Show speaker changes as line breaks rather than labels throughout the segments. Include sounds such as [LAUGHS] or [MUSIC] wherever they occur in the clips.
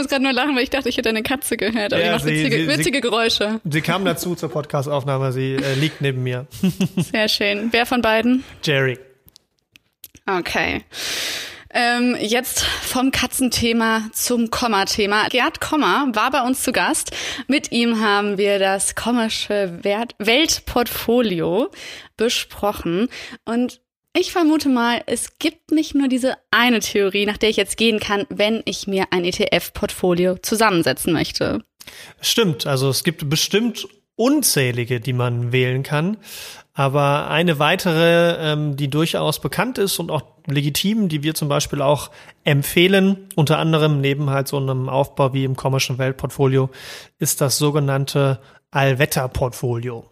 Ich muss gerade nur lachen, weil ich dachte, ich hätte eine Katze gehört. Aber
Ja,
die macht
sie-
witzige,
sie- sie-
witzige Geräusche.
Sie kam dazu zur Podcastaufnahme, sie äh, liegt neben mir. [LAUGHS]
Sehr schön. Wer von beiden?
Jerry.
Okay. Ähm, jetzt vom Katzenthema zum Komma-Thema. Gerd Kommer war bei uns zu Gast. Mit ihm haben wir das Kommersche Wert Weltportfolio besprochen. Und ich vermute mal, es gibt nicht nur diese eine Theorie, nach der ich jetzt gehen kann, wenn ich mir ein ETF-Portfolio zusammensetzen möchte.
Stimmt, also es gibt bestimmt unzählige, die man wählen kann. Aber eine weitere, ähm, die durchaus bekannt ist und auch legitim, die wir zum Beispiel auch empfehlen, unter anderem neben halt so einem Aufbau wie im Commercial Weltportfolio, ist das sogenannte Allwetter-Portfolio.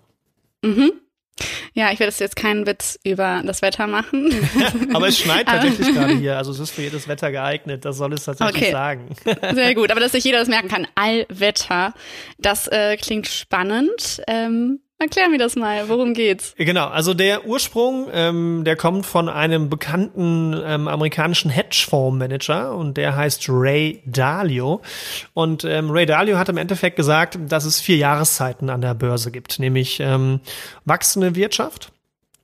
Ja, ich werde jetzt keinen Witz über das Wetter machen. [LAUGHS]
Aber es schneit tatsächlich gerade hier, also es ist für jedes Wetter geeignet, das soll es tatsächlich
Okay.
sagen. [LAUGHS]
Sehr gut, aber dass sich jeder das merken kann. Allwetter, das äh, klingt spannend. Ähm, erklär mir das mal, worum geht's?
Genau, also der Ursprung, ähm, der kommt von einem bekannten ähm, amerikanischen Hedgefondsmanager und der heißt Ray Dalio. Und ähm, Ray Dalio hat im Endeffekt gesagt, dass es vier Jahreszeiten an der Börse gibt, nämlich ähm, wachsende Wirtschaft,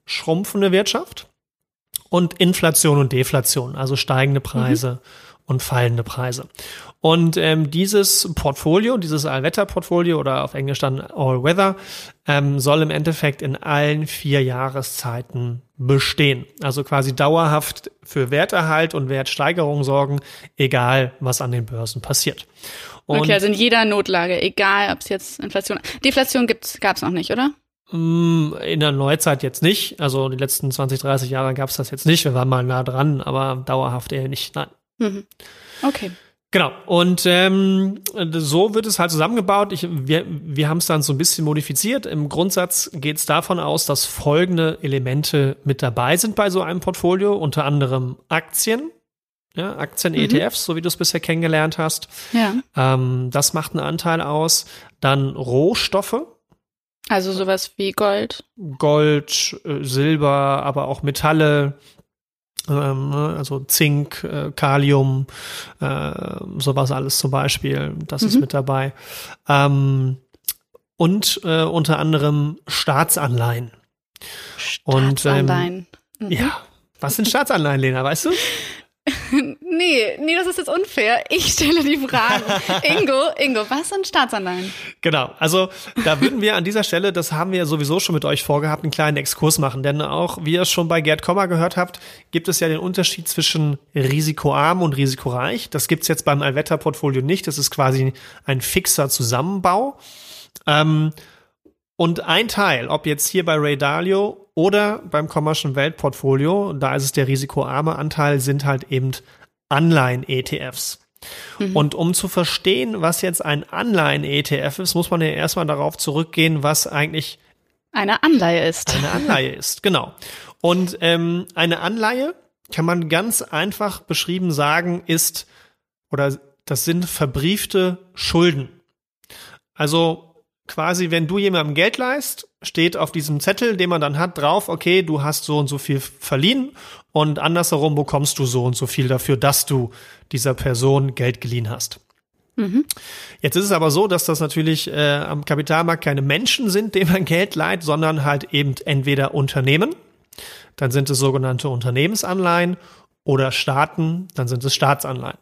schrumpfende Wirtschaft und Inflation und Deflation, also steigende Preise und fallende Preise. Und ähm, dieses Portfolio, dieses Allwetter-Portfolio oder auf Englisch dann All-Weather, ähm, soll im Endeffekt in allen vier Jahreszeiten bestehen. Also quasi dauerhaft für Werterhalt und Wertsteigerung sorgen, egal was an den Börsen passiert. Und
okay, also in jeder Notlage, egal ob es jetzt Inflation, Deflation gibt's, gab's noch nicht, oder?
Mm, In der Neuzeit jetzt nicht. Also die letzten 20, 30 Jahre gab es das jetzt nicht. Wir waren mal nah dran, aber dauerhaft eher nicht. Nein.
Mhm. Okay.
Genau. Und ähm, so wird es halt zusammengebaut. Ich, wir wir haben es dann so ein bisschen modifiziert. Im Grundsatz geht es davon aus, dass folgende Elemente mit dabei sind bei so einem Portfolio, unter anderem Aktien. Ja, Aktien-ETFs, so wie du es bisher kennengelernt hast.
Ja.
Ähm, das macht einen Anteil aus. Dann Rohstoffe,
Also sowas wie Gold.
Gold, äh, Silber, aber auch Metalle, also Zink, äh, Kalium, äh, sowas alles zum Beispiel, das ist
Mhm.
mit dabei. Ähm, und äh, unter anderem Staatsanleihen. Und, ähm,
Staatsanleihen. Mhm.
Ja. Was sind Staatsanleihen, Lena, weißt du?
Nee, nee, das ist jetzt unfair. Ich stelle die Fragen. [LAUGHS] Ingo, Ingo, was sind Staatsanleihen?
Genau, also da würden wir an dieser Stelle, das haben wir ja sowieso schon mit euch vorgehabt, einen kleinen Exkurs machen. Denn auch, wie ihr es schon bei Gerd Kommer gehört habt, gibt es ja den Unterschied zwischen risikoarm und risikoreich. Das gibt's jetzt beim Allwetter-Portfolio nicht. Das ist quasi ein fixer Zusammenbau. Ähm, und ein Teil, ob jetzt hier bei Ray Dalio oder beim Commercial Weltportfolio, da ist es der risikoarme Anteil, sind halt eben Anleihen-ETFs. Und um zu verstehen, was jetzt ein Anleihen-ETF ist, muss man ja erstmal darauf zurückgehen, was eigentlich
Eine Anleihe ist.
eine Anleihe ist. Genau. Und ähm, eine Anleihe kann man ganz einfach beschrieben sagen, ist oder das sind verbriefte Schulden. Also quasi, wenn du jemandem Geld leist, steht auf diesem Zettel, den man dann hat, drauf, okay, du hast so und so viel verliehen und andersherum bekommst du so und so viel dafür, dass du dieser Person Geld geliehen hast. Jetzt ist es aber so, dass das natürlich äh, am Kapitalmarkt keine Menschen sind, denen man Geld leiht, sondern halt eben entweder Unternehmen, dann sind es sogenannte Unternehmensanleihen oder Staaten, dann sind es Staatsanleihen.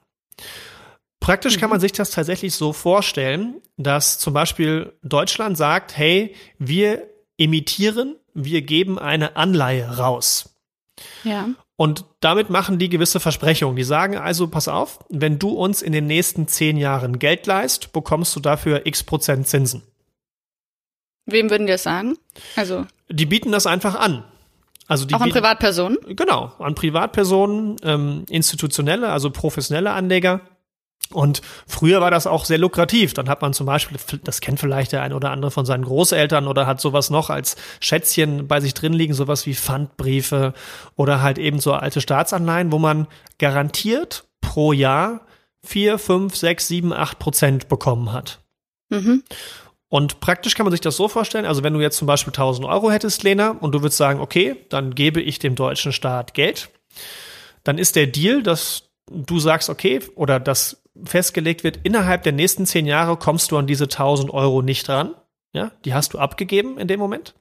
Praktisch kann man sich das tatsächlich so vorstellen, dass zum Beispiel Deutschland sagt, hey, wir emittieren, wir geben eine Anleihe raus.
Ja.
Und damit machen die gewisse Versprechungen. Die sagen also, pass auf, wenn du uns in den nächsten zehn Jahren Geld leist, bekommst du dafür x Prozent Zinsen.
Wem würden die das sagen? Also
Die bieten das einfach an. Also die
auch an
bieten-
Privatpersonen?
Genau, an Privatpersonen, ähm, institutionelle, also professionelle Anleger. Und früher war das auch sehr lukrativ. Dann hat man zum Beispiel, das kennt vielleicht der eine oder andere von seinen Großeltern oder hat sowas noch als Schätzchen bei sich drin liegen, sowas wie Pfandbriefe oder halt eben so alte Staatsanleihen, wo man garantiert pro Jahr vier, fünf, sechs, sieben, acht Prozent bekommen hat. Mhm. Und praktisch kann man sich das so vorstellen, also wenn du jetzt zum Beispiel 1000 Euro hättest, Lena, und du würdest sagen, okay, dann gebe ich dem deutschen Staat Geld, dann ist der Deal, dass du sagst, okay, oder dass festgelegt wird, innerhalb der nächsten zehn Jahre kommst du an diese 1000 Euro nicht ran. Ja, die hast du abgegeben in dem Moment.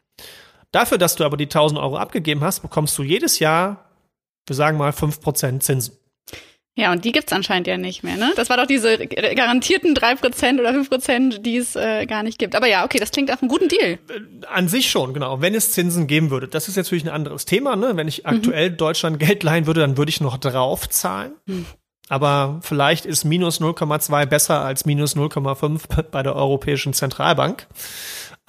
Dafür, dass du aber die 1000 Euro abgegeben hast, bekommst du jedes Jahr, wir sagen mal, 5% Zinsen.
Ja, und die gibt's anscheinend ja nicht mehr, ne? Das war doch diese garantierten drei Prozent oder fünf Prozent, die es äh, gar nicht gibt. Aber ja, okay, das klingt nach einem guten Deal.
Äh, an sich schon, genau. Wenn es Zinsen geben würde. Das ist jetzt natürlich ein anderes Thema, ne? Wenn ich aktuell mhm. Deutschland Geld leihen würde, dann würde ich noch draufzahlen. Mhm. Aber vielleicht ist minus 0,2 besser als minus 0,5 [LAUGHS] bei der Europäischen Zentralbank.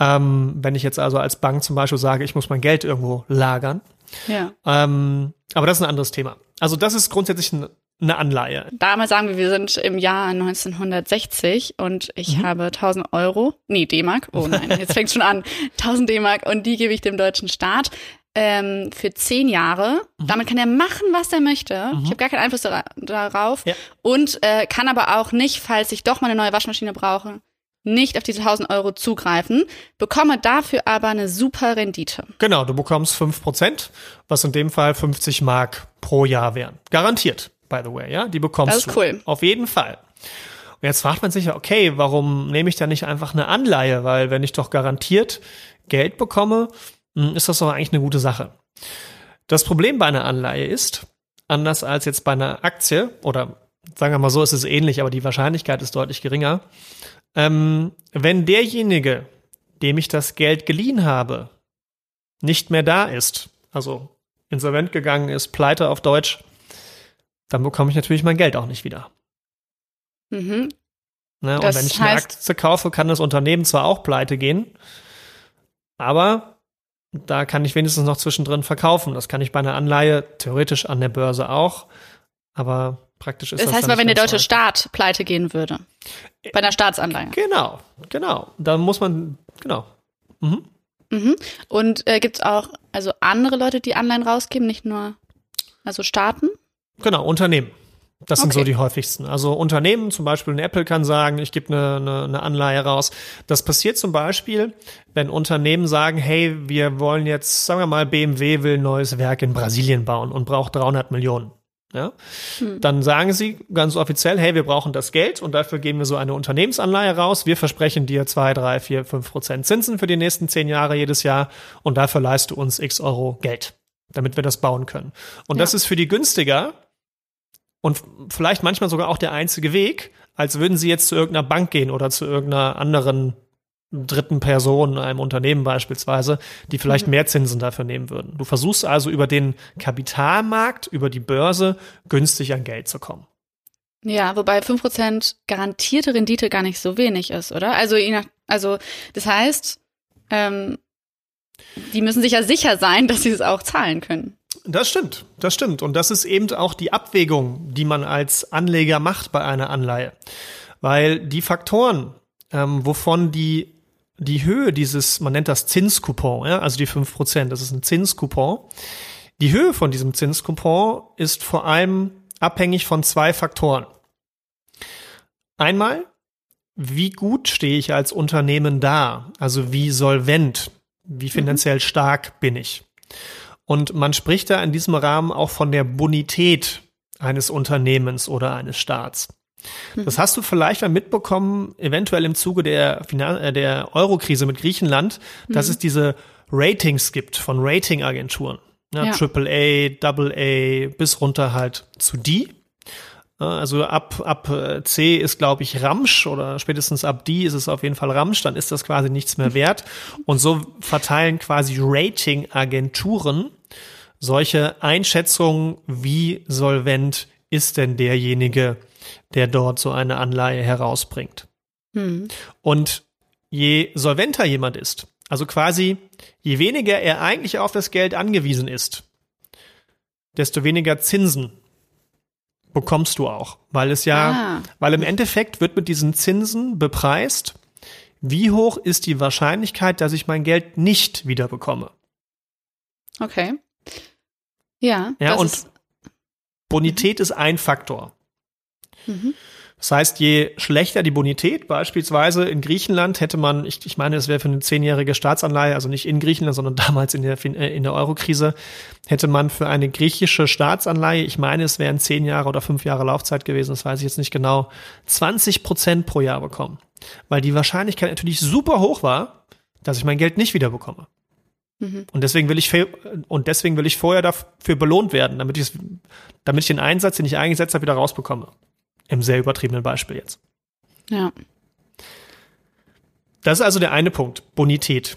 Ähm, wenn ich jetzt also als Bank zum Beispiel sage, ich muss mein Geld irgendwo lagern. Ja. Ähm, aber das ist ein anderes Thema. Also das ist grundsätzlich ein eine Anleihe.
Damals sagen wir, wir sind im Jahr 1960 und ich mhm. habe 1000 Euro, nee, D-Mark, oh nein, [LAUGHS] jetzt fängt schon an, 1000 D-Mark und die gebe ich dem deutschen Staat ähm, für zehn Jahre. Mhm. Damit kann er machen, was er möchte. Mhm. Ich habe gar keinen Einfluss darauf ja. und äh, kann aber auch nicht, falls ich doch mal eine neue Waschmaschine brauche, nicht auf diese 1000 Euro zugreifen, bekomme dafür aber eine super Rendite.
Genau, du bekommst 5%, was in dem Fall 50 Mark pro Jahr wären. Garantiert by the way, ja? Die bekommst
das ist
du.
cool.
Auf jeden Fall. Und jetzt fragt man sich ja, okay, warum nehme ich da nicht einfach eine Anleihe? Weil wenn ich doch garantiert Geld bekomme, ist das doch eigentlich eine gute Sache. Das Problem bei einer Anleihe ist, anders als jetzt bei einer Aktie, oder sagen wir mal so, ist es ähnlich, aber die Wahrscheinlichkeit ist deutlich geringer, ähm, wenn derjenige, dem ich das Geld geliehen habe, nicht mehr da ist, also insolvent gegangen ist, pleite auf Deutsch, dann bekomme ich natürlich mein Geld auch nicht wieder. Mhm. Ne, und wenn ich eine Aktie kaufe, kann das Unternehmen zwar auch pleite gehen, aber da kann ich wenigstens noch zwischendrin verkaufen. Das kann ich bei einer Anleihe theoretisch an der Börse auch, aber praktisch ist das.
Das heißt mal, wenn der deutsche einfach. Staat pleite gehen würde. Bei einer Staatsanleihe.
Genau, genau. Da muss man, genau. Mhm.
Mhm. Und äh, gibt es auch also andere Leute, die Anleihen rausgeben, nicht nur also Staaten?
Genau, Unternehmen. Das okay. sind so die häufigsten. Also Unternehmen, zum Beispiel ein Apple kann sagen, ich gebe eine, eine, eine Anleihe raus. Das passiert zum Beispiel, wenn Unternehmen sagen, hey, wir wollen jetzt, sagen wir mal, BMW will ein neues Werk in Brasilien bauen und braucht 300 Millionen. Ja? Hm. Dann sagen sie ganz offiziell, hey, wir brauchen das Geld und dafür geben wir so eine Unternehmensanleihe raus. Wir versprechen dir zwei, drei, vier, fünf Prozent Zinsen für die nächsten zehn Jahre jedes Jahr und dafür leist du uns x Euro Geld, damit wir das bauen können. Und ja. das ist für die günstiger, und vielleicht manchmal sogar auch der einzige Weg, als würden sie jetzt zu irgendeiner Bank gehen oder zu irgendeiner anderen dritten Person, einem Unternehmen beispielsweise, die vielleicht mhm. mehr Zinsen dafür nehmen würden. Du versuchst also über den Kapitalmarkt, über die Börse günstig an Geld zu kommen.
Ja, wobei fünf Prozent garantierte Rendite gar nicht so wenig ist, oder? Also, also das heißt, ähm, die müssen sich ja sicher sein, dass sie es auch zahlen können.
Das stimmt, das stimmt. Und das ist eben auch die Abwägung, die man als Anleger macht bei einer Anleihe. Weil die Faktoren, ähm, wovon die, die Höhe dieses, man nennt das Zinskupon, ja, also die fünf Prozent, das ist ein Zinskupon. Die Höhe von diesem Zinskupon ist vor allem abhängig von zwei Faktoren. Einmal, wie gut stehe ich als Unternehmen da? Also wie solvent, wie finanziell stark bin ich? Und man spricht da in diesem Rahmen auch von der Bonität eines Unternehmens oder eines Staats. Mhm. Das hast du vielleicht mal mitbekommen, eventuell im Zuge der, Finan äh, der Eurokrise mit Griechenland, dass mhm. es diese Ratings gibt von Ratingagenturen. Ja, ja. AAA, AA bis runter halt zu D. Also ab, ab äh, C ist, glaube ich, Ramsch oder spätestens ab D ist es auf jeden Fall Ramsch, dann ist das quasi nichts mehr wert. Und so verteilen quasi Ratingagenturen solche Einschätzungen, wie solvent ist denn derjenige, der dort so eine Anleihe herausbringt. Hm. Und je solventer jemand ist, also quasi je weniger er eigentlich auf das Geld angewiesen ist, desto weniger Zinsen bekommst du auch, weil es ja,
Ah.
weil im Endeffekt wird mit diesen Zinsen bepreist, wie hoch ist die Wahrscheinlichkeit, dass ich mein Geld nicht wieder bekomme.
Okay. Ja,
Ja, und
ist,
Bonität ist ein Faktor.
Mhm.
Das heißt, je schlechter die Bonität, beispielsweise in Griechenland hätte man, ich, ich meine, es wäre für eine zehnjährige Staatsanleihe, also nicht in Griechenland, sondern [LAUGHS] damals in der, äh, in der Eurokrise, hätte man für eine griechische Staatsanleihe, ich meine, es wären zehn Jahre oder fünf Jahre Laufzeit gewesen, das weiß ich jetzt nicht genau, 20 Prozent pro Jahr bekommen. Weil die Wahrscheinlichkeit natürlich super hoch war, dass ich mein Geld nicht wieder bekomme.
Mhm.
Und deswegen will ich und deswegen will ich vorher dafür belohnt werden, damit ich damit ich den Einsatz, den ich eingesetzt habe, wieder rausbekomme. Im sehr übertriebenen Beispiel jetzt.
ja.
Das ist also der eine Punkt, Bonität.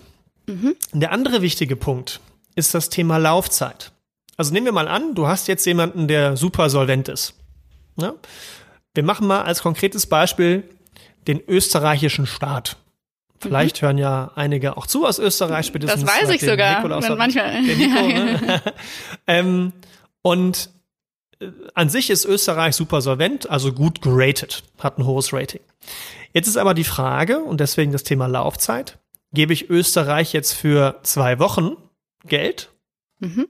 Der andere wichtige Punkt ist das Thema Laufzeit. Also nehmen wir mal an, du hast jetzt jemanden, der super solvent ist. Ja? Wir machen mal als konkretes Beispiel den österreichischen Staat. Vielleicht hören ja einige auch zu aus Österreich, spätestens
Das weiß ich sogar.
Nikolaus
manchmal,
Nico, ne? [LAUGHS] ähm, und an sich ist Österreich super solvent, also gut geratet, hat ein hohes Rating. Jetzt ist aber die Frage, und deswegen das Thema Laufzeit, gebe ich Österreich jetzt für zwei Wochen Geld
Mhm.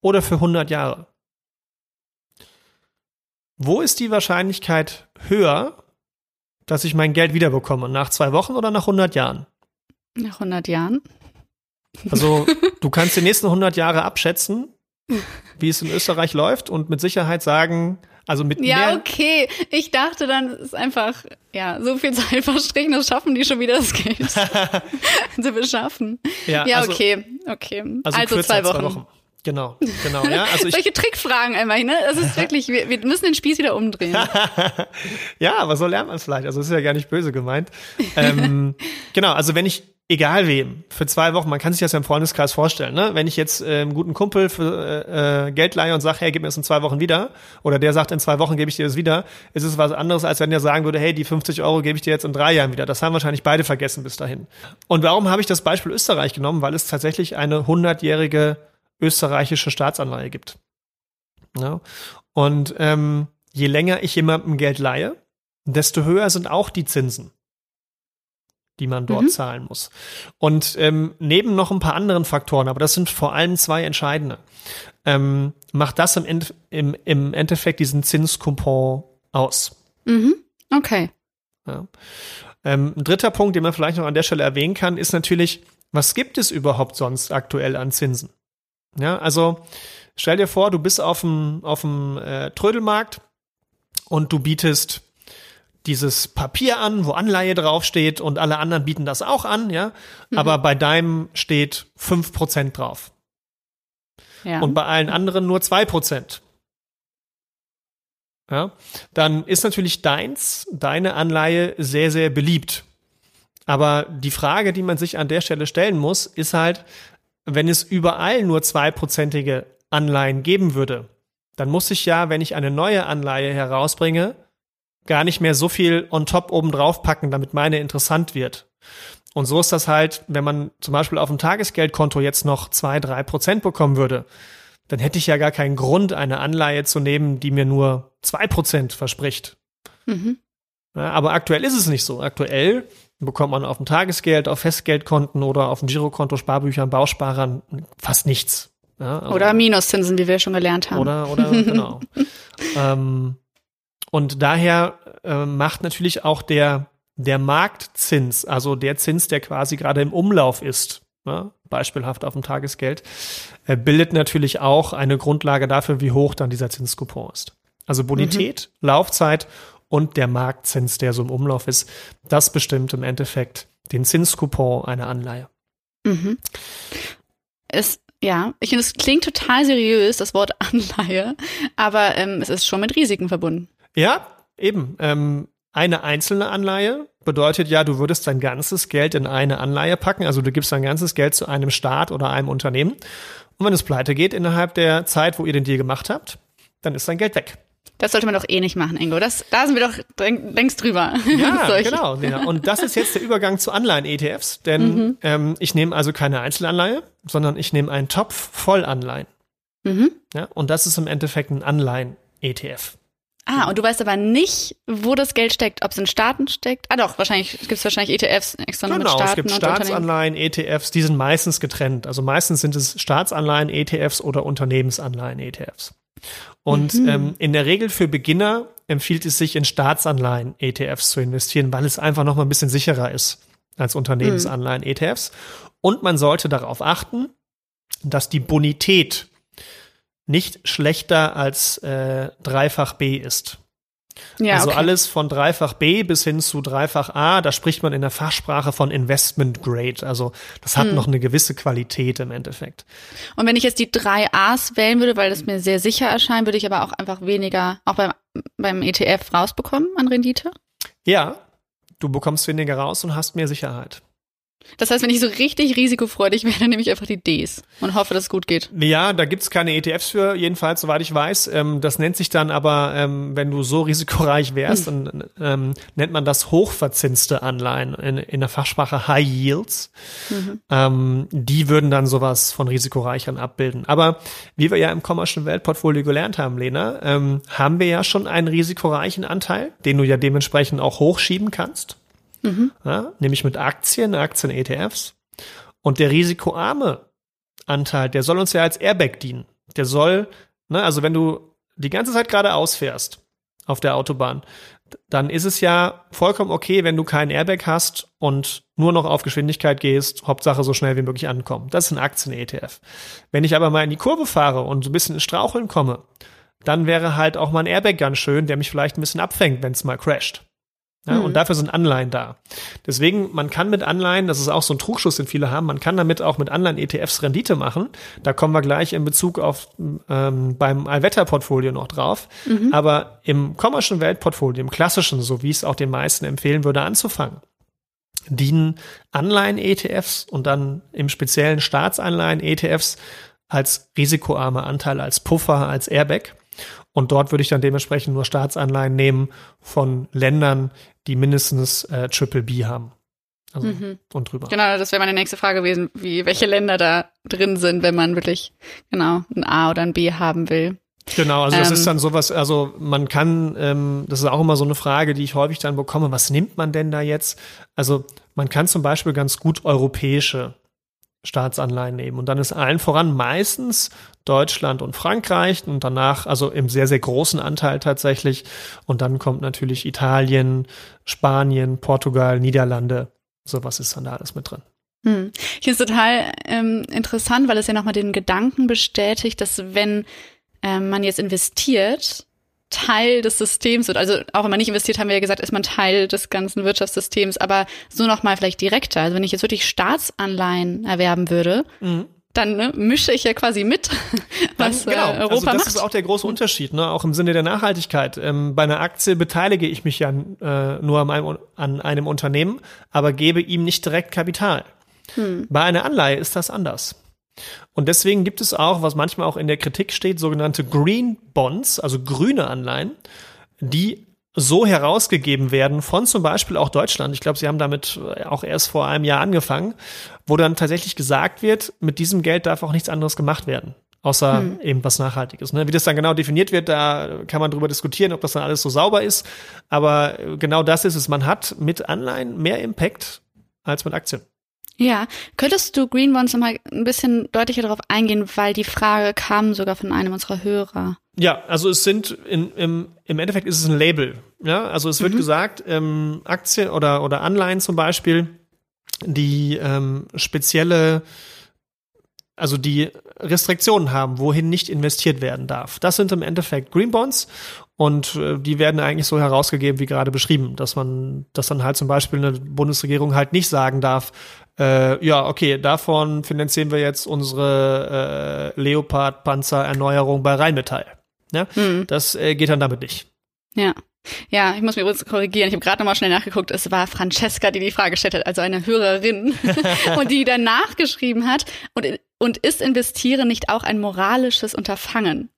oder für 100 Jahre? Wo ist die Wahrscheinlichkeit höher, dass ich mein Geld wiederbekomme? Nach zwei Wochen oder nach 100 Jahren?
Nach 100 Jahren.
Also [LAUGHS] du kannst die nächsten 100 Jahre abschätzen, wie es in Österreich läuft und mit Sicherheit sagen, also mit
Ja,
mehr,
okay. Ich dachte dann, es ist einfach, ja, so viel Zeit verstrichen, das schaffen die schon wieder das Geld [LAUGHS] zu beschaffen.
ja,
Ja,
also,
okay, okay.
also,
Also, zwei
als
Wochen.
Genau, genau, ja. [LAUGHS] Also ich,
Solche Trickfragen einfach, ne? Das ist wirklich, wir, wir müssen den Spieß wieder umdrehen. [LAUGHS]
ja, aber so lernt man es vielleicht. Also das ist ja gar nicht böse gemeint. ähm, genau, also wenn ich, egal wem, für zwei Wochen, man kann sich das ja im Freundeskreis vorstellen, ne? Wenn ich jetzt äh, einem guten Kumpel für äh, äh, Geld leihe und sage, hey, gib mir das in zwei Wochen wieder, oder der sagt, in zwei Wochen gebe ich dir das wieder, ist es was anderes, als wenn der sagen würde, hey, die 50 Euro gebe ich dir jetzt in drei Jahren wieder. Das haben wahrscheinlich beide vergessen bis dahin. Und warum habe ich das Beispiel Österreich genommen? Weil es tatsächlich eine 100-jährige österreichische Staatsanleihe gibt. Ja? Und ähm, je länger ich jemandem Geld leihe, desto höher sind auch die Zinsen, die man dort
Mhm.
zahlen muss. Und ähm, neben noch ein paar anderen Faktoren, aber das sind vor allem zwei entscheidende, ähm, macht das im, End im, im Endeffekt diesen Zinscoupon aus.
Mhm. Okay.
Ja. Ähm, ein dritter Punkt, den man vielleicht noch an der Stelle erwähnen kann, ist natürlich, was gibt es überhaupt sonst aktuell an Zinsen? Ja, also stell dir vor, du bist auf dem, auf dem äh, Trödelmarkt und du bietest dieses Papier an, wo Anleihe draufsteht und alle anderen bieten das auch an, ja. Aber bei deinem steht 5% drauf
Ja.
und bei allen anderen nur 2%. Ja, dann ist natürlich deins, deine Anleihe sehr, sehr beliebt. Aber die Frage, die man sich an der Stelle stellen muss, ist halt, wenn es überall nur zweiprozentige Anleihen geben würde, dann muss ich ja, wenn ich eine neue Anleihe herausbringe, gar nicht mehr so viel on top oben drauf packen, damit meine interessant wird. Und so ist das halt, wenn man zum Beispiel auf dem Tagesgeldkonto jetzt noch zwei, drei Prozent bekommen würde, dann hätte ich ja gar keinen Grund, eine Anleihe zu nehmen, die mir nur zwei Prozent verspricht.
mhm.
Ja, aber aktuell ist es nicht so. Aktuell bekommt man auf dem Tagesgeld, auf Festgeldkonten oder auf dem Girokonto, Sparbüchern, Bausparern fast nichts. Ja, also-
Oder Minuszinsen, wie wir schon gelernt haben.
oder, oder, genau. [LAUGHS] ähm, und daher äh, macht natürlich auch der, der Marktzins, also der Zins, der quasi gerade im Umlauf ist, ne, beispielhaft auf dem Tagesgeld, äh, bildet natürlich auch eine Grundlage dafür, wie hoch dann dieser Zinscoupon ist. Also Bonität, Laufzeit und der Marktzins, der so im Umlauf ist, das bestimmt im Endeffekt den Zinscoupon einer Anleihe.
Mhm. Es, ja, ich finde, es klingt total seriös, das Wort [LAUGHS] Anleihe, aber ähm, es ist schon mit Risiken verbunden.
Ja, eben. Ähm, eine einzelne Anleihe bedeutet ja, du würdest dein ganzes Geld in eine Anleihe packen. Also du gibst dein ganzes Geld zu einem Staat oder einem Unternehmen. Und wenn es pleite geht innerhalb der Zeit, wo ihr den Deal gemacht habt, dann ist dein Geld weg.
Das sollte man doch eh nicht machen, Ingo. Das, da sind wir doch längst drüber. [LAUGHS]
Ja, genau. Lena. Und das ist jetzt der Übergang zu Anleihen-ETFs, denn ähm, ich nehme also keine Einzelanleihe, sondern ich nehme einen Topf voll Anleihen.
Mhm.
Ja, und das ist im Endeffekt ein Anleihen-ETF.
Ah, und du weißt aber nicht, wo das Geld steckt, ob es in Staaten steckt. Ah doch, wahrscheinlich gibt es wahrscheinlich ETFs extra
genau,
mit Staaten.
es gibt Staatsanleihen, ETFs, die sind meistens getrennt. Also meistens sind es Staatsanleihen, ETFs oder Unternehmensanleihen, ETFs. Und
Mhm.
ähm, in der Regel für Beginner empfiehlt es sich in Staatsanleihen, ETFs zu investieren, weil es einfach noch mal ein bisschen sicherer ist als Unternehmensanleihen, ETFs. Und man sollte darauf achten, dass die Bonität nicht schlechter als äh, dreifach B ist.
Ja,
also
okay.
alles von dreifach B bis hin zu dreifach A, da spricht man in der Fachsprache von Investment Grade. Also das
Hm.
hat noch eine gewisse Qualität im Endeffekt.
Und wenn ich jetzt die drei A's wählen würde, weil das mir sehr sicher erscheint, würde ich aber auch einfach weniger, auch beim, beim ETF rausbekommen an Rendite.
Ja, du bekommst weniger raus und hast mehr Sicherheit.
Das heißt, wenn ich so richtig risikofreudig wäre, dann [LAUGHS] nehme ich einfach die Ds und hoffe, dass es gut geht.
Ja, da gibt's keine ETFs für, jedenfalls, soweit ich weiß. Ähm, das nennt sich dann aber, ähm, wenn du so risikoreich wärst, dann ähm, nennt man das hochverzinste Anleihen in, in der Fachsprache High Yields. Ähm, die würden dann sowas von risikoreichern abbilden. Aber wie wir ja im Commercial Weltportfolio gelernt haben, Lena, ähm, haben wir ja schon einen risikoreichen Anteil, den du ja dementsprechend auch hochschieben kannst. Ja, nämlich mit Aktien, Aktien-ETFs. Und der risikoarme Anteil, der soll uns ja als Airbag dienen. Der soll, ne, also wenn du die ganze Zeit geradeaus fährst auf der Autobahn, dann ist es ja vollkommen okay, wenn du keinen Airbag hast und nur noch auf Geschwindigkeit gehst, Hauptsache so schnell wie möglich ankommen. Das ist ein Aktien-ETF. Wenn ich aber mal in die Kurve fahre und so ein bisschen ins Straucheln komme, dann wäre halt auch mal ein Airbag ganz schön, der mich vielleicht ein bisschen abfängt, wenn es mal crasht. Ja, Und dafür sind Anleihen da. Deswegen, man kann mit Anleihen, das ist auch so ein Trugschuss, den viele haben, man kann damit auch mit Anleihen-ETFs Rendite machen. Da kommen wir gleich in Bezug auf ähm, beim Allwetter-Portfolio noch drauf. Aber im Commercial Weltportfolio, im klassischen, so wie ich es auch den meisten empfehlen würde, anzufangen, dienen Anleihen-ETFs und dann im speziellen Staatsanleihen-ETFs als risikoarmer Anteil, als Puffer, als Airbag. Und dort würde ich dann dementsprechend nur Staatsanleihen nehmen von Ländern, die mindestens äh, Triple B haben. Also und drüber.
Genau, das wäre meine nächste Frage gewesen, wie, welche Länder da drin sind, wenn man wirklich, genau, ein A oder ein B haben will.
Genau, also das
Ähm,
ist dann sowas, also man kann, ähm, das ist auch immer so eine Frage, die ich häufig dann bekomme, was nimmt man denn da jetzt? Also man kann zum Beispiel ganz gut europäische Staatsanleihen nehmen und dann ist allen voran meistens Deutschland und Frankreich und danach, also im sehr, sehr großen Anteil tatsächlich und dann kommt natürlich Italien, Spanien, Portugal, Niederlande, sowas ist dann da alles mit drin.
Hm. Ich finde es total ähm, interessant, weil es ja nochmal den Gedanken bestätigt, dass wenn ähm, man jetzt investiert, Teil des Systems wird. Also auch wenn man nicht investiert, haben wir ja gesagt, ist man Teil des ganzen Wirtschaftssystems, aber so nochmal vielleicht direkter. Also wenn ich jetzt wirklich Staatsanleihen erwerben würde, dann ne, mische ich ja quasi mit, [LAUGHS] was
Dann, genau.
äh, Europa
also das
macht.
ist auch der große Unterschied, ne? auch im Sinne der Nachhaltigkeit. Ähm, bei einer Aktie beteilige ich mich ja äh, nur an einem, an einem Unternehmen, aber gebe ihm nicht direkt Kapital.
Hm.
Bei einer Anleihe ist das anders. Und deswegen gibt es auch, was manchmal auch in der Kritik steht, sogenannte Green Bonds, also grüne Anleihen, die so herausgegeben werden von zum Beispiel auch Deutschland. Ich glaube, sie haben damit auch erst vor einem Jahr angefangen, wo dann tatsächlich gesagt wird, mit diesem Geld darf auch nichts anderes gemacht werden. Außer eben was Nachhaltiges. Ne? Wie das dann genau definiert wird, da kann man drüber diskutieren, ob das dann alles so sauber ist. Aber genau das ist es. Man hat mit Anleihen mehr Impact als mit Aktien.
Ja, könntest du Green Bonds nochmal ein bisschen deutlicher darauf eingehen, weil die Frage kam sogar von einem unserer Hörer.
Ja, also es sind in, im, im Endeffekt ist es ein Label. Ja, also es wird gesagt, ähm, Aktien oder, oder Anleihen zum Beispiel, die ähm, spezielle, also die Restriktionen haben, wohin nicht investiert werden darf. Das sind im Endeffekt Green Bonds und äh, die werden eigentlich so herausgegeben, wie gerade beschrieben, dass man, dass dann halt zum Beispiel eine Bundesregierung halt nicht sagen darf, äh, ja, okay, davon finanzieren wir jetzt unsere äh, Leopard-Panzer-Erneuerung bei Rheinmetall. Ja, das äh, geht dann damit nicht.
Ja. Ja, ich muss mich übrigens korrigieren. Ich habe gerade nochmal schnell nachgeguckt. Es war Francesca, die die Frage gestellt hat, also eine Hörerin, [LAUGHS] und die danach geschrieben hat, und, und ist Investieren nicht auch ein moralisches Unterfangen?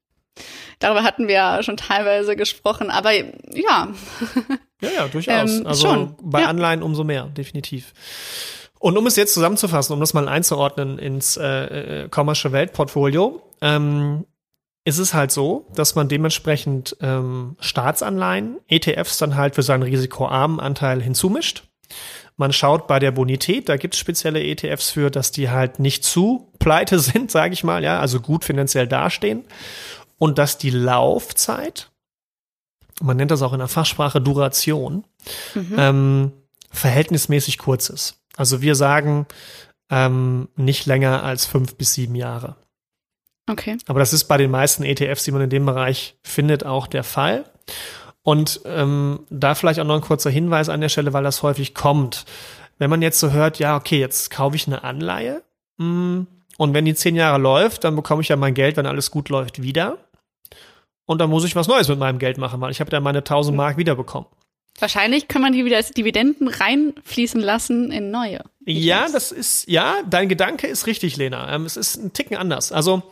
Darüber hatten wir ja schon teilweise gesprochen, aber ja, [LAUGHS]
Ja, ja, durchaus.
Ähm,
also
schon,
bei
ja.
Anleihen umso mehr, definitiv. Und um es jetzt zusammenzufassen, um das mal einzuordnen ins äh, äh, Commercial Weltportfolio, ähm, ist es halt so, dass man dementsprechend ähm, Staatsanleihen, ETFs dann halt für seinen risikoarmen Anteil hinzumischt. Man schaut bei der Bonität, da gibt es spezielle ETFs für, dass die halt nicht zu pleite [LAUGHS] sind, sage ich mal, ja, also gut finanziell dastehen. Und dass die Laufzeit, man nennt das auch in der Fachsprache Duration, mhm. ähm, verhältnismäßig kurz ist. Also wir sagen ähm, nicht länger als fünf bis sieben Jahre.
Okay.
Aber das ist bei den meisten ETFs, die man in dem Bereich findet, auch der Fall. Und ähm, da vielleicht auch noch ein kurzer Hinweis an der Stelle, weil das häufig kommt. Wenn man jetzt so hört, ja, okay, jetzt kaufe ich eine Anleihe mh, mm, und wenn die zehn Jahre läuft, dann bekomme ich ja mein Geld, wenn alles gut läuft, wieder. Und dann muss ich was Neues mit meinem Geld machen, weil ich habe dann meine 1000 Mark wiederbekommen.
Wahrscheinlich kann man die wieder als Dividenden reinfließen lassen in neue.
Ja, das ist, ja, dein Gedanke ist richtig, Lena. Ähm, es ist ein Ticken anders. Also,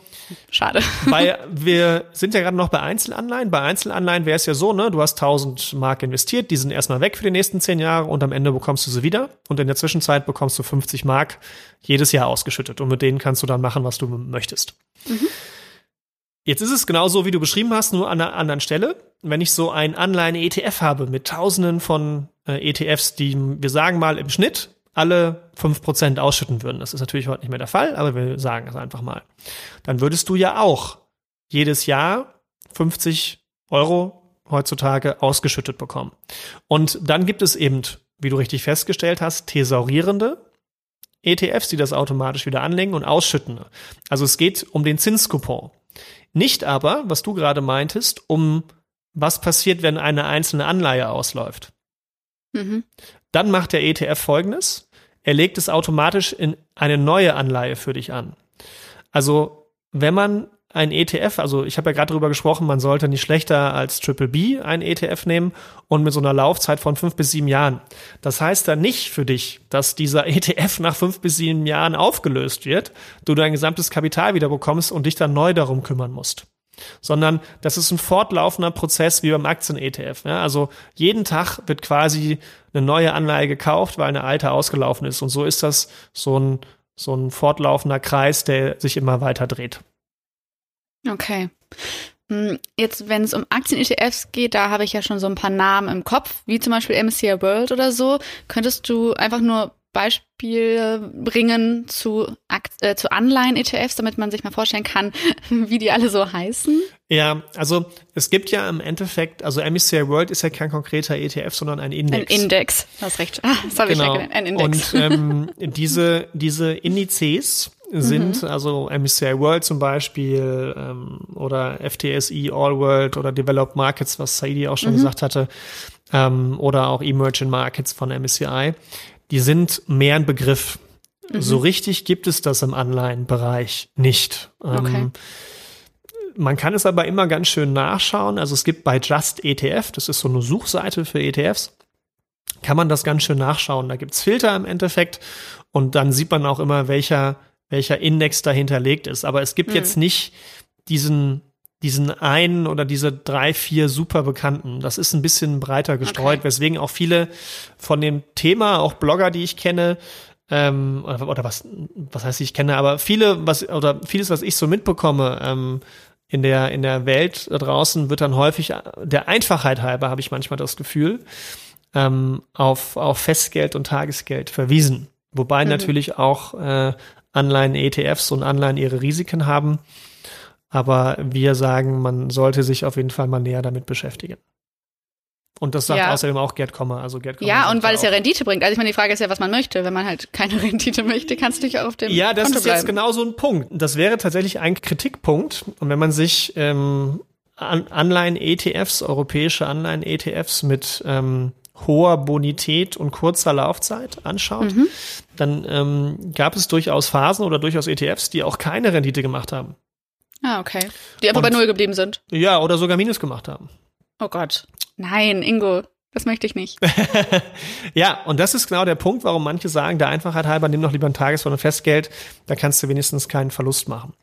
Schade.
Bei, wir sind ja gerade noch bei Einzelanleihen. Bei Einzelanleihen wäre es ja so, ne, du hast 1000 Mark investiert, die sind erstmal weg für die nächsten 10 Jahre und am Ende bekommst du sie wieder. Und in der Zwischenzeit bekommst du 50 Mark jedes Jahr ausgeschüttet. Und mit denen kannst du dann machen, was du möchtest. Mhm. Jetzt ist es genauso, wie du beschrieben hast, nur an einer anderen Stelle. Wenn ich so ein Anleihen-ETF habe mit Tausenden von äh, ETFs, die wir sagen mal im Schnitt alle fünf Prozent ausschütten würden. Das ist natürlich heute nicht mehr der Fall, aber wir sagen es einfach mal. Dann würdest du ja auch jedes Jahr 50 Euro heutzutage ausgeschüttet bekommen. Und dann gibt es eben, wie du richtig festgestellt hast, thesaurierende ETFs, die das automatisch wieder anlegen und ausschüttende. Also es geht um den Zinskupon. Nicht aber, was du gerade meintest, um was passiert, wenn eine einzelne Anleihe ausläuft. Mhm. Dann macht der ETF folgendes. Er legt es automatisch in eine neue Anleihe für dich an. Also, wenn man ein ETF, also ich habe ja gerade darüber gesprochen, man sollte nicht schlechter als Triple B ein ETF nehmen und mit so einer Laufzeit von fünf bis sieben Jahren. Das heißt dann nicht für dich, dass dieser [LAUGHS] ETF nach fünf bis sieben Jahren aufgelöst wird, du dein gesamtes Kapital wieder bekommst und dich dann neu darum kümmern musst. Sondern das ist ein fortlaufender Prozess wie beim Aktien-ETF. Ja? Also jeden Tag wird quasi eine neue Anleihe gekauft, weil eine alte ausgelaufen ist. Und so ist das so ein, so ein fortlaufender Kreis, der sich immer weiter dreht.
Okay. Hm, jetzt, wenn es um Aktien-ETFs geht, da habe ich ja schon so ein paar Namen im Kopf, wie zum Beispiel MSCI World oder so. Könntest du einfach nur Beispiele bringen zu, äh, zu Anleihen-ETFs, damit man sich mal vorstellen kann, [LAUGHS] wie die alle so heißen?
Ja, also es gibt ja im Endeffekt, also MSCI World ist ja kein konkreter ETF, sondern ein Index.
Ein Index, du hast recht. Ah, das habe genau. ich ja ein Index.
Und ähm, diese, diese Indizes sind, mhm. also MSCI World zum Beispiel ähm, oder FTSE All World oder Developed Markets, was Saidi auch schon mhm. gesagt hatte, ähm, oder auch Emerging Markets von MSCI, die sind mehr ein Begriff. Mhm. So richtig gibt es das im Anleihenbereich nicht. Ähm, okay. Man kann es aber immer ganz schön nachschauen. Also es gibt bei Just ETF, das ist so eine Suchseite für ETFs, kann man das ganz schön nachschauen. Da gibt's Filter im Endeffekt und dann sieht man auch immer, welcher welcher Index dahinterlegt ist. Aber es gibt mhm. jetzt nicht diesen, diesen einen oder diese drei, vier super bekannten. Das ist ein bisschen breiter gestreut, okay. weswegen auch viele von dem Thema, auch Blogger, die ich kenne, ähm, oder, oder was, was heißt ich kenne, aber viele, was, oder vieles, was ich so mitbekomme, ähm, in der, in der Welt da draußen wird dann häufig der Einfachheit halber, habe ich manchmal das Gefühl, ähm, auf, auf Festgeld und Tagesgeld verwiesen. Wobei mhm. natürlich auch äh, Anleihen-ETFs und Anleihen ihre Risiken haben. Aber wir sagen, man sollte sich auf jeden Fall mal näher damit beschäftigen. Und das sagt ja. außerdem auch Gerd Kommer. Also Gerd Kommer
ja, und weil es ja Rendite bringt. Also ich meine, die Frage ist ja, was man möchte. Wenn man halt keine [LAUGHS] Rendite möchte, kannst du dich auch auf dem
Ja, das
Konto
ist bleiben. jetzt genau so ein Punkt. Das wäre tatsächlich ein Kritikpunkt. Und wenn man sich ähm, Anleihen-ETFs, europäische Anleihen-ETFs mit ähm, hoher Bonität und kurzer Laufzeit anschaut, mhm. dann ähm, gab es durchaus Phasen oder durchaus ETFs, die auch keine Rendite gemacht haben.
Ah, okay. Die einfach bei Null geblieben sind.
Ja, oder sogar Minus gemacht haben.
Oh Gott. Nein, Ingo, das möchte ich nicht. [LAUGHS]
ja, und das ist genau der Punkt, warum manche sagen, der Einfachheit halber, nimm doch lieber ein Tages- oder Festgeld, da kannst du wenigstens keinen Verlust machen.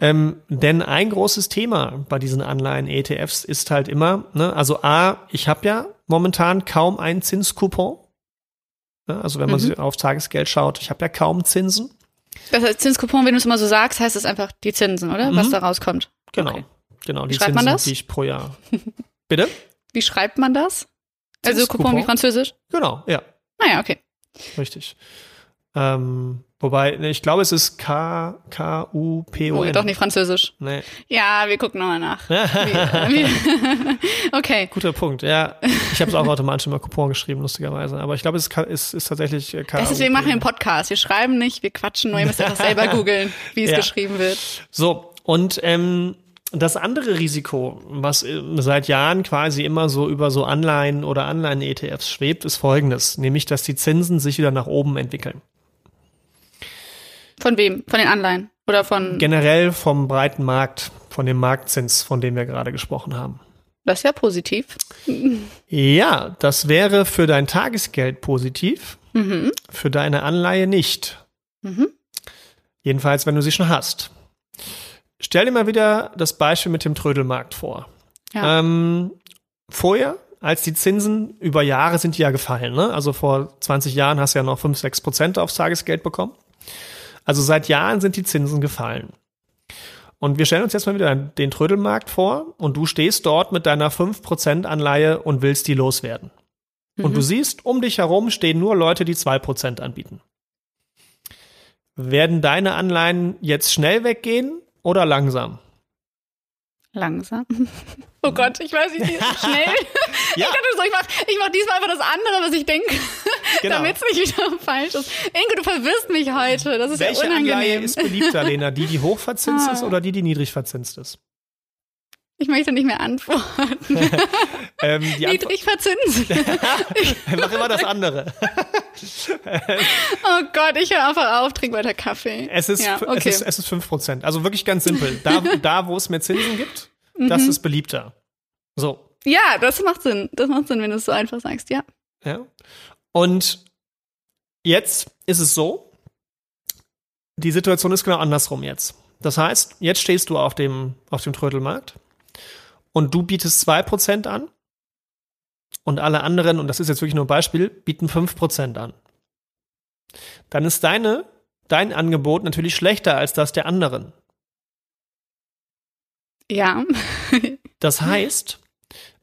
Ähm, denn ein großes Thema bei diesen Anleihen-ETFs ist halt immer, ne, also A, ich habe ja momentan kaum einen Zinskupon. Ne, also wenn man mhm. auf Tagesgeld schaut, ich habe ja kaum Zinsen.
Das heißt, Zinskupon, wenn du es immer so sagst, heißt es einfach die Zinsen, oder? Mhm. Was da rauskommt.
Genau.
Okay.
Genau,
Wie
die
schreibt man
Zinsen,
das?
die ich pro Jahr. [LAUGHS] Bitte?
Wie schreibt man das? Also
Zinskupon.
Coupon wie Französisch?
Genau, ja,
Naja, okay.
richtig. Ähm, wobei, ne, ich glaube, es ist K, K, U, P, O,
Oh,
N.
doch nicht Französisch.
Nee.
Ja, wir gucken nochmal nach. [LAUGHS] Wie, wie, [LAUGHS] okay.
Guter Punkt, ja. Ich habe es auch automatisch immer Coupon geschrieben, lustigerweise. Aber ich glaube, es ist, ist, ist tatsächlich äh, K,
Das ist, wir machen einen. Podcast. Wir schreiben nicht, wir quatschen nur. Ihr müsst einfach selber [LAUGHS] googeln, wie es
Ja.
geschrieben wird.
So, und ähm, das andere Risiko, was äh, seit Jahren quasi immer so über so Anleihen oder Anleihen-ETFs schwebt, ist folgendes, nämlich, dass die Zinsen sich wieder nach oben entwickeln.
Von wem? Von den Anleihen? Oder von.
Generell vom breiten Markt, von dem Marktzins, von dem wir gerade gesprochen haben.
Das ist ja positiv.
Ja, das wäre für dein Tagesgeld positiv,
Mhm.
für deine Anleihe nicht.
Mhm.
Jedenfalls, wenn du sie schon hast. Stell dir mal wieder das Beispiel mit dem Trödelmarkt vor.
Ja.
Ähm, vorher, als die Zinsen über Jahre sind die ja gefallen, ne? Also vor 20 Jahren hast du ja noch 5, 6 Prozent aufs Tagesgeld bekommen. Also seit Jahren sind die Zinsen gefallen. Und wir stellen uns jetzt mal wieder den Trödelmarkt vor und du stehst dort mit deiner 5% Anleihe und willst die loswerden. Und du siehst, um dich herum stehen nur Leute, die 2% anbieten. Werden deine Anleihen jetzt schnell weggehen oder langsam?
Langsam. [LAUGHS] Oh Gott, ich weiß nicht, [LAUGHS] schnell.
Ja,
Ich so, ich mach, ich mach diesmal einfach das andere, was ich denke, [LAUGHS]
genau.
damit es nicht wieder falsch ist. Ingo, du verwirrst mich heute. Das ist
Welche
ja unangenehm.
Anleihe ist beliebter, Lena? Die, die hochverzinst
Ah.
ist oder die, die niedrig verzinst ist?
ich möchte nicht mehr antworten. [LAUGHS]
Ähm,
Niedrig verzinst.
mach immer das andere.
Oh Gott, ich höre einfach auf, trink weiter Kaffee.
Es ist,
ja,
es
okay.
ist, es ist 5%. Also wirklich ganz simpel. Da, da wo es mehr Zinsen gibt, das
Mhm.
ist beliebter. So.
ja, das macht Sinn. Das macht Sinn, wenn du es so einfach sagst, ja.
Ja. Und jetzt ist es so, die Situation ist genau andersrum jetzt. Das heißt, jetzt stehst du auf dem, auf dem Trödelmarkt und du bietest 2% an und alle anderen, und das ist jetzt wirklich nur ein Beispiel, bieten 5% an. Dann ist deine, dein Angebot natürlich schlechter als das der anderen.
Ja.
Das heißt,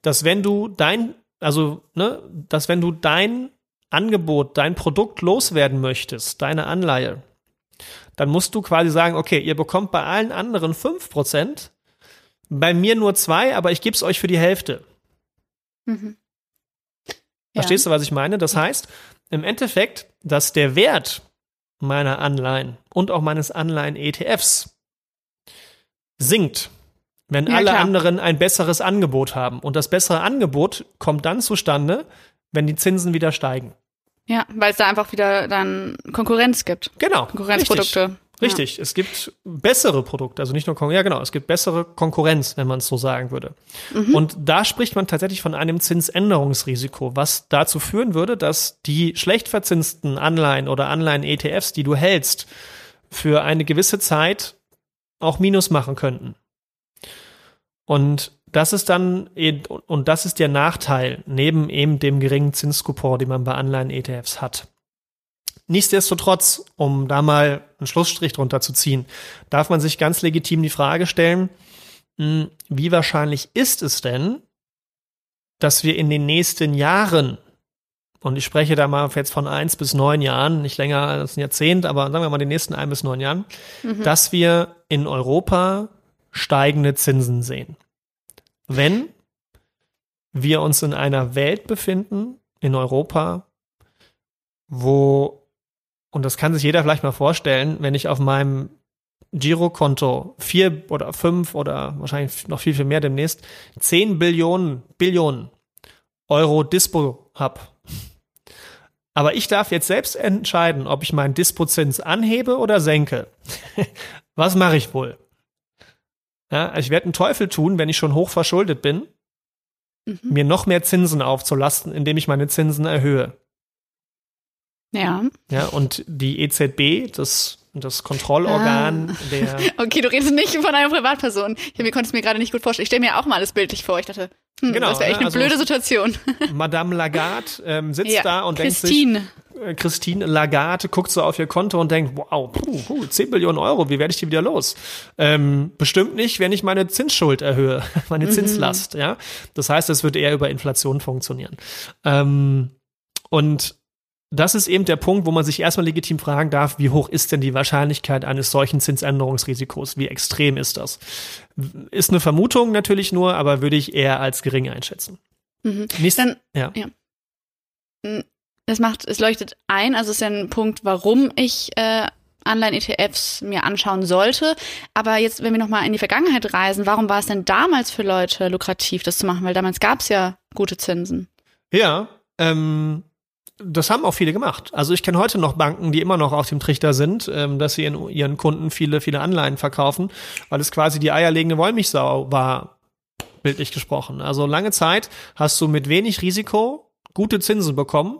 dass wenn du dein, also, ne, dass wenn du dein Angebot, dein Produkt loswerden möchtest, deine Anleihe, dann musst du quasi sagen, okay, ihr bekommt bei allen anderen 5%, bei mir nur zwei, aber ich gebe es euch für die Hälfte.
Mhm.
Verstehst du, was ich meine? Das heißt, im Endeffekt, dass der Wert meiner Anleihen und auch meines Anleihen-ETFs sinkt, wenn
Ja,
alle
klar.
anderen ein besseres Angebot haben. Und das bessere Angebot kommt dann zustande, wenn die Zinsen wieder steigen.
Ja, weil es da einfach wieder dann Konkurrenz gibt.
Genau.
Konkurrenzprodukte.
Richtig. Richtig. Es gibt bessere Produkte, also nicht nur Kon ja genau, es gibt bessere Konkurrenz, wenn man es so sagen würde. Und da spricht man tatsächlich von einem Zinsänderungsrisiko, was dazu führen würde, dass die schlecht verzinsten Anleihen oder Anleihen-ETFs, die du hältst, für eine gewisse Zeit auch Minus machen könnten. Und das ist dann, und das ist der Nachteil, neben eben dem geringen Zinskupon, den man bei Anleihen-ETFs hat. Nichtsdestotrotz, um da mal einen Schlussstrich drunter zu ziehen, darf man sich ganz legitim die Frage stellen, mh, wie wahrscheinlich ist es denn, dass wir in den nächsten Jahren, und ich spreche da mal jetzt von eins bis neun Jahren, nicht länger als ein Jahrzehnt, aber sagen wir mal den nächsten ein bis neun Jahren, dass wir in Europa steigende Zinsen sehen. Wenn wir uns in einer Welt befinden, in Europa, wo, und das kann sich jeder vielleicht mal vorstellen, wenn ich auf meinem Girokonto vier oder fünf oder wahrscheinlich noch viel, viel mehr demnächst, zehn Billionen, Billionen Euro Dispo hab. Aber ich darf jetzt selbst entscheiden, ob ich meinen Dispozins anhebe oder senke. [LAUGHS] Was mache ich wohl? Ja, ich werde einen Teufel tun, wenn ich schon hoch verschuldet bin,
Mhm.
mir noch mehr Zinsen aufzulasten, indem ich meine Zinsen erhöhe.
Ja.
Ja, und die EZB, das, das Kontrollorgan
Ah.
der, [LAUGHS]
Okay, du redest nicht von einer Privatperson. Ich mir konnte es mir gerade nicht gut vorstellen. Ich stelle mir auch mal alles bildlich vor. Ich dachte, hm,
Genau,
das wäre echt
ne,
eine
also-
blöde Situation. [LAUGHS]
Madame Lagarde ähm, sitzt
ja.
da und denkt sich,
Christine.
äh, Christine Lagarde guckt so auf ihr Konto und denkt, wow, puh, puh, 10 Millionen Euro, wie werde ich die wieder los? Ähm, bestimmt nicht, wenn ich meine Zinsschuld erhöhe, [LAUGHS] meine mhm. Zinslast, ja. Das heißt, es wird eher über Inflation funktionieren. Ähm, und das ist eben der Punkt, wo man sich erstmal legitim fragen darf, wie hoch ist denn die Wahrscheinlichkeit eines solchen Zinsänderungsrisikos? Wie extrem ist das? Ist eine Vermutung natürlich nur, aber würde ich eher als gering einschätzen.
Mhm. Nächst, Dann, ja. ja. Es macht, es leuchtet ein, also es ist ja ein Punkt, warum ich äh, Anleihen-ETFs mir anschauen sollte. Aber jetzt, wenn wir nochmal in die Vergangenheit reisen, warum war es denn damals für Leute lukrativ, das zu machen? Weil damals gab es ja gute Zinsen.
Ja, ähm, das haben auch viele gemacht. Also ich kenne heute noch Banken, die immer noch auf dem Trichter sind, ähm, dass sie in ihren Kunden viele, viele Anleihen verkaufen, weil es quasi die eierlegende Wollmilchsau war, bildlich gesprochen. Also lange Zeit hast du mit wenig Risiko gute Zinsen bekommen.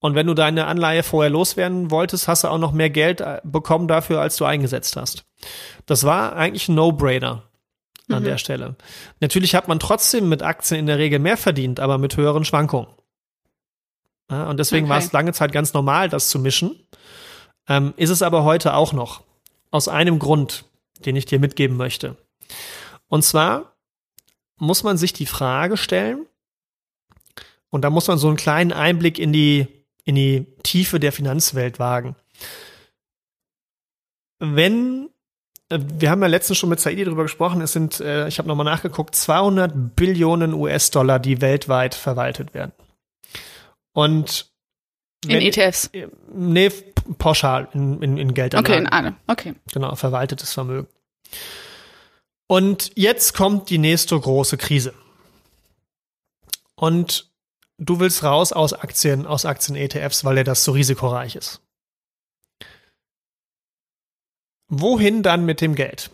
Und wenn du deine Anleihe vorher loswerden wolltest, hast du auch noch mehr Geld äh, bekommen dafür, als du eingesetzt hast. Das war eigentlich ein No-Brainer an mhm. der Stelle. Natürlich hat man trotzdem mit Aktien in der Regel mehr verdient, aber mit höheren Schwankungen. Ja, und deswegen okay. war es lange Zeit ganz normal, das zu mischen. Ähm, ist es aber heute auch noch. Aus einem Grund, den ich dir mitgeben möchte. Und zwar muss man sich die Frage stellen, und da muss man so einen kleinen Einblick in die, in die Tiefe der Finanzwelt wagen. Wenn, äh, wir haben ja letztens schon mit Saidi darüber gesprochen, es sind, äh, ich habe nochmal nachgeguckt, 200 Billionen US-Dollar, die weltweit verwaltet werden. Und
in ETFs?
Nee, pauschal in, in, in Geldanlagen.
Okay, in alle. Okay.
Genau, verwaltetes Vermögen. Und jetzt kommt die nächste große Krise. Und du willst raus aus Aktien, aus Aktien-ETFs, weil er das so risikoreich ist. Wohin dann mit dem Geld?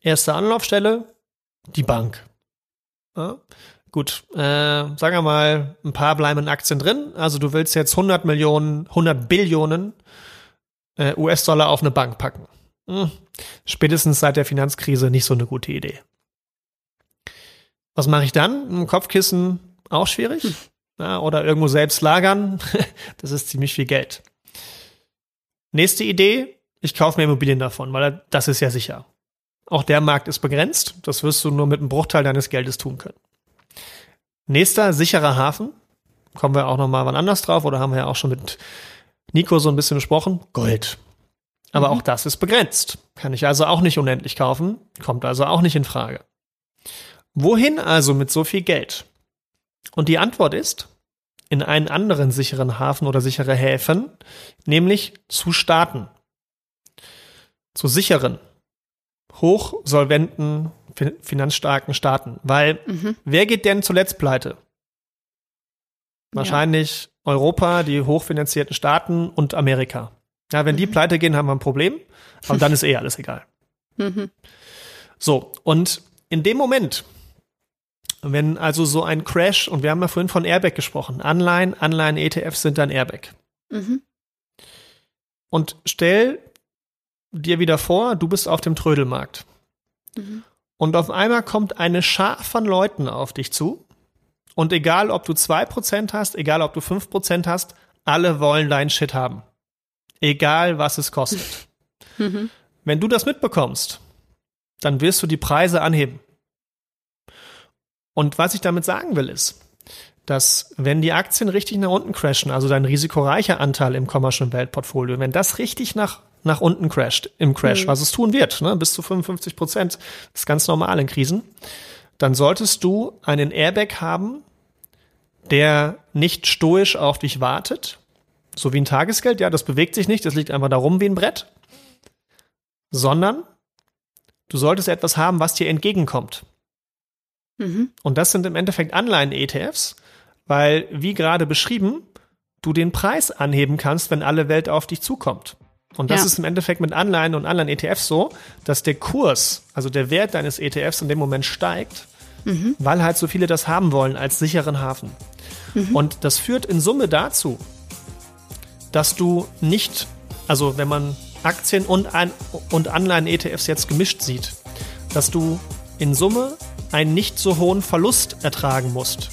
Erste Anlaufstelle, die Bank. Ja? Gut, äh, sagen wir mal, ein paar bleiben in Aktien drin. Also du willst jetzt 100 Millionen, 100 Billionen äh, US-Dollar auf eine Bank packen. Hm. Spätestens seit der Finanzkrise nicht so eine gute Idee. Was mache ich dann? Ein Kopfkissen auch schwierig? Ja, oder irgendwo selbst lagern? [LAUGHS] das ist ziemlich viel Geld. Nächste Idee, ich kaufe mir Immobilien davon, weil das ist ja sicher. Auch der Markt ist begrenzt. Das wirst du nur mit einem Bruchteil deines Geldes tun können. Nächster sicherer Hafen. Kommen wir auch noch mal wann anders drauf oder haben wir ja auch schon mit Nico so ein bisschen besprochen. Gold. Aber mhm. auch das ist begrenzt. Kann ich also auch nicht unendlich kaufen. Kommt also auch nicht in Frage. Wohin also mit so viel Geld? Und die Antwort ist, in einen anderen sicheren Hafen oder sichere Häfen, nämlich zu Staaten. Zu sicheren, hochsolventen, finanzstarken Staaten. Weil mhm. wer geht denn zuletzt pleite? Wahrscheinlich ja. Europa, die hochfinanzierten Staaten und Amerika. Ja, wenn mhm. die pleite gehen, haben wir ein Problem. Aber dann ist eh [LAUGHS] alles egal. Mhm. So, und in dem Moment, wenn also so ein Crash, und wir haben ja vorhin von Airbag gesprochen, Anleihen, Anleihen-ETFs sind dann Airbag. Mhm. Und stell dir wieder vor, du bist auf dem Trödelmarkt. Mhm. Und auf einmal kommt eine Schar von Leuten auf dich zu. Und egal, ob du zwei Prozent hast, egal, ob du fünf Prozent hast, alle wollen deinen Shit haben. Egal, was es kostet. [LAUGHS] Mhm. Wenn du das mitbekommst, dann wirst du die Preise anheben. Und was ich damit sagen will, ist, dass wenn die Aktien richtig nach unten crashen, also dein risikoreicher Anteil im Commercial Weltportfolio, wenn das richtig nach nach unten crasht, im Crash, mhm. was es tun wird, ne? bis zu 55 Prozent, ist ganz normal in Krisen, dann solltest du einen Airbag haben, der nicht stoisch auf dich wartet, so wie ein Tagesgeld, ja, das bewegt sich nicht, das liegt einfach da rum wie ein Brett, sondern du solltest etwas haben, was dir entgegenkommt. Mhm. Und das sind im Endeffekt Anleihen-ETFs, weil, wie gerade beschrieben, du den Preis anheben kannst, wenn alle Welt auf dich zukommt. Und das ja. ist im Endeffekt mit Anleihen und Anleihen-ETFs so, dass der Kurs, also der Wert deines ETFs in dem Moment steigt, mhm. weil halt so viele das haben wollen als sicheren Hafen. Mhm. Und das führt in Summe dazu, dass du nicht, also wenn man Aktien und, An und Anleihen-ETFs jetzt gemischt sieht, dass du in Summe einen nicht so hohen Verlust ertragen musst.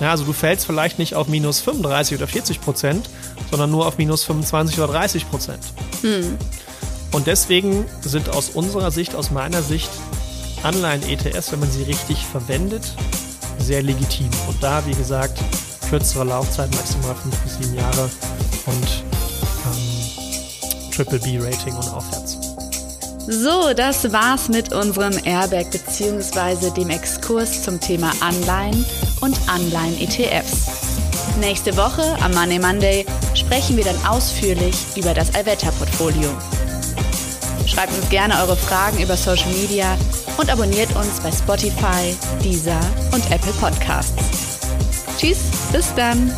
Ja, also du fällst vielleicht nicht auf minus 35 oder 40 Prozent, sondern nur auf minus 25 oder 30 Prozent. Hm. Und deswegen sind aus unserer Sicht, aus meiner Sicht, Anleihen-ETS, wenn man sie richtig verwendet, sehr legitim. Und da, wie gesagt, kürzere Laufzeit, maximal 5 bis 7 Jahre und ähm, Triple B-Rating und aufwärts.
So, das war's mit unserem Airbag bzw. dem Exkurs zum Thema Anleihen und Anleihen-ETFs. Nächste Woche am Money Monday sprechen wir dann ausführlich über das Allwetterportfolio. Schreibt uns gerne eure Fragen über Social Media und abonniert uns bei Spotify, Deezer und Apple Podcasts. Tschüss, bis dann!